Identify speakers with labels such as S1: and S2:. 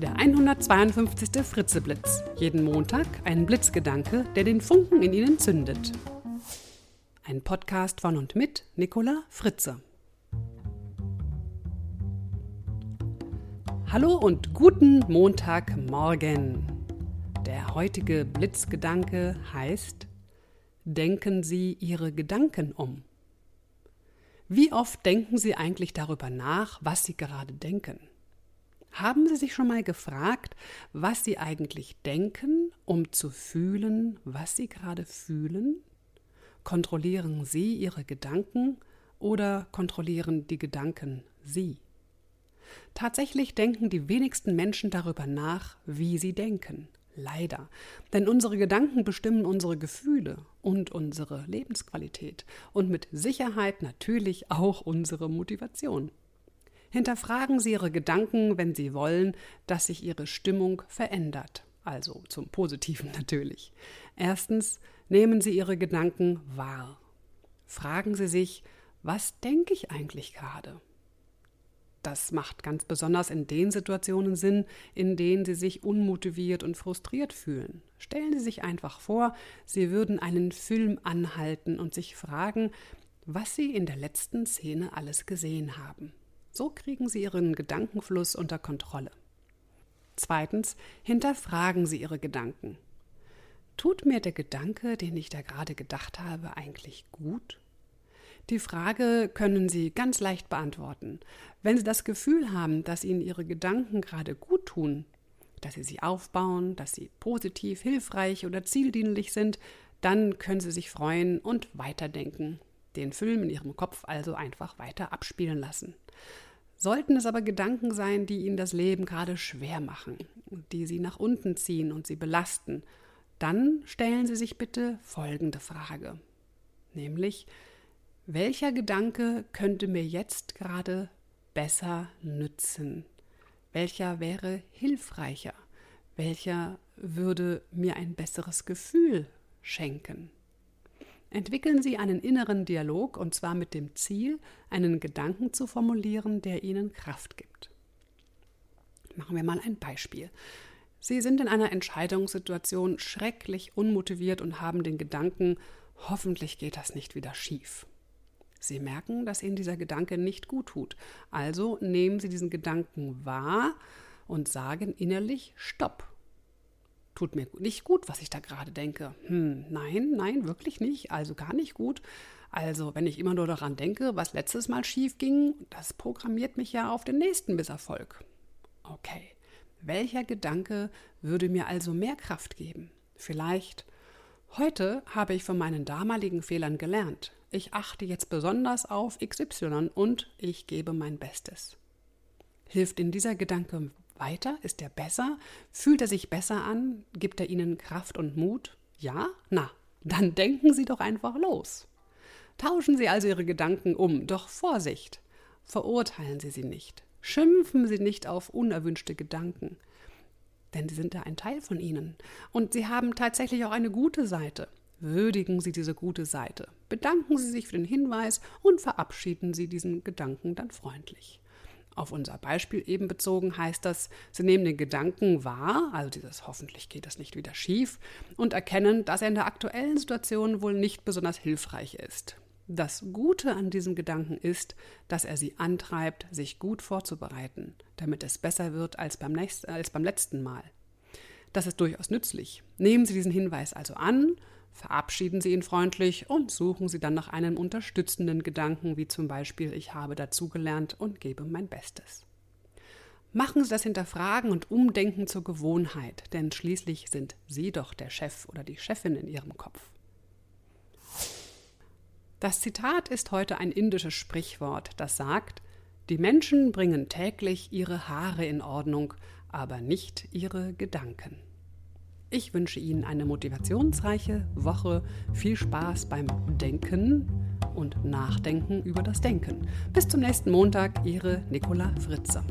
S1: Der 152. Fritzeblitz. Jeden Montag ein Blitzgedanke, der den Funken in Ihnen zündet. Ein Podcast von und mit Nicola Fritze. Hallo und guten Montagmorgen. Der heutige Blitzgedanke heißt Denken Sie Ihre Gedanken um. Wie oft denken Sie eigentlich darüber nach, was Sie gerade denken? Haben Sie sich schon mal gefragt, was Sie eigentlich denken, um zu fühlen, was Sie gerade fühlen? Kontrollieren Sie Ihre Gedanken oder kontrollieren die Gedanken Sie? Tatsächlich denken die wenigsten Menschen darüber nach, wie sie denken. Leider. Denn unsere Gedanken bestimmen unsere Gefühle und unsere Lebensqualität und mit Sicherheit natürlich auch unsere Motivation. Hinterfragen Sie Ihre Gedanken, wenn Sie wollen, dass sich Ihre Stimmung verändert. Also zum Positiven natürlich. Erstens, nehmen Sie Ihre Gedanken wahr. Fragen Sie sich, was denke ich eigentlich gerade? Das macht ganz besonders in den Situationen Sinn, in denen Sie sich unmotiviert und frustriert fühlen. Stellen Sie sich einfach vor, Sie würden einen Film anhalten und sich fragen, was Sie in der letzten Szene alles gesehen haben. So kriegen Sie Ihren Gedankenfluss unter Kontrolle. Zweitens, hinterfragen Sie Ihre Gedanken. Tut mir der Gedanke, den ich da gerade gedacht habe, eigentlich gut? Die Frage können Sie ganz leicht beantworten. Wenn Sie das Gefühl haben, dass Ihnen Ihre Gedanken gerade gut tun, dass Sie sie aufbauen, dass sie positiv, hilfreich oder zieldienlich sind, dann können Sie sich freuen und weiterdenken, den Film in Ihrem Kopf also einfach weiter abspielen lassen. Sollten es aber Gedanken sein, die Ihnen das Leben gerade schwer machen, die Sie nach unten ziehen und Sie belasten, dann stellen Sie sich bitte folgende Frage, nämlich welcher Gedanke könnte mir jetzt gerade besser nützen? Welcher wäre hilfreicher? Welcher würde mir ein besseres Gefühl schenken? Entwickeln Sie einen inneren Dialog und zwar mit dem Ziel, einen Gedanken zu formulieren, der Ihnen Kraft gibt. Machen wir mal ein Beispiel. Sie sind in einer Entscheidungssituation schrecklich unmotiviert und haben den Gedanken, hoffentlich geht das nicht wieder schief. Sie merken, dass Ihnen dieser Gedanke nicht gut tut. Also nehmen Sie diesen Gedanken wahr und sagen innerlich Stopp. Tut mir nicht gut, was ich da gerade denke. Hm, nein, nein, wirklich nicht. Also gar nicht gut. Also, wenn ich immer nur daran denke, was letztes Mal schief ging, das programmiert mich ja auf den nächsten Misserfolg. Okay, welcher Gedanke würde mir also mehr Kraft geben? Vielleicht, heute habe ich von meinen damaligen Fehlern gelernt ich achte jetzt besonders auf XY und ich gebe mein Bestes. Hilft Ihnen dieser Gedanke weiter? Ist er besser? Fühlt er sich besser an? Gibt er Ihnen Kraft und Mut? Ja? Na, dann denken Sie doch einfach los. Tauschen Sie also Ihre Gedanken um, doch Vorsicht! Verurteilen Sie sie nicht. Schimpfen Sie nicht auf unerwünschte Gedanken. Denn sie sind ja ein Teil von Ihnen. Und sie haben tatsächlich auch eine gute Seite. Würdigen Sie diese gute Seite, bedanken Sie sich für den Hinweis und verabschieden Sie diesen Gedanken dann freundlich. Auf unser Beispiel eben bezogen heißt das, Sie nehmen den Gedanken wahr, also dieses hoffentlich geht das nicht wieder schief, und erkennen, dass er in der aktuellen Situation wohl nicht besonders hilfreich ist. Das Gute an diesem Gedanken ist, dass er Sie antreibt, sich gut vorzubereiten, damit es besser wird als beim, nächsten, als beim letzten Mal. Das ist durchaus nützlich. Nehmen Sie diesen Hinweis also an Verabschieden Sie ihn freundlich und suchen Sie dann nach einem unterstützenden Gedanken, wie zum Beispiel Ich habe dazugelernt und gebe mein Bestes. Machen Sie das Hinterfragen und Umdenken zur Gewohnheit, denn schließlich sind Sie doch der Chef oder die Chefin in Ihrem Kopf. Das Zitat ist heute ein indisches Sprichwort, das sagt, die Menschen bringen täglich ihre Haare in Ordnung, aber nicht ihre Gedanken. Ich wünsche Ihnen eine motivationsreiche Woche, viel Spaß beim Denken und Nachdenken über das Denken. Bis zum nächsten Montag, Ihre Nicola Fritze.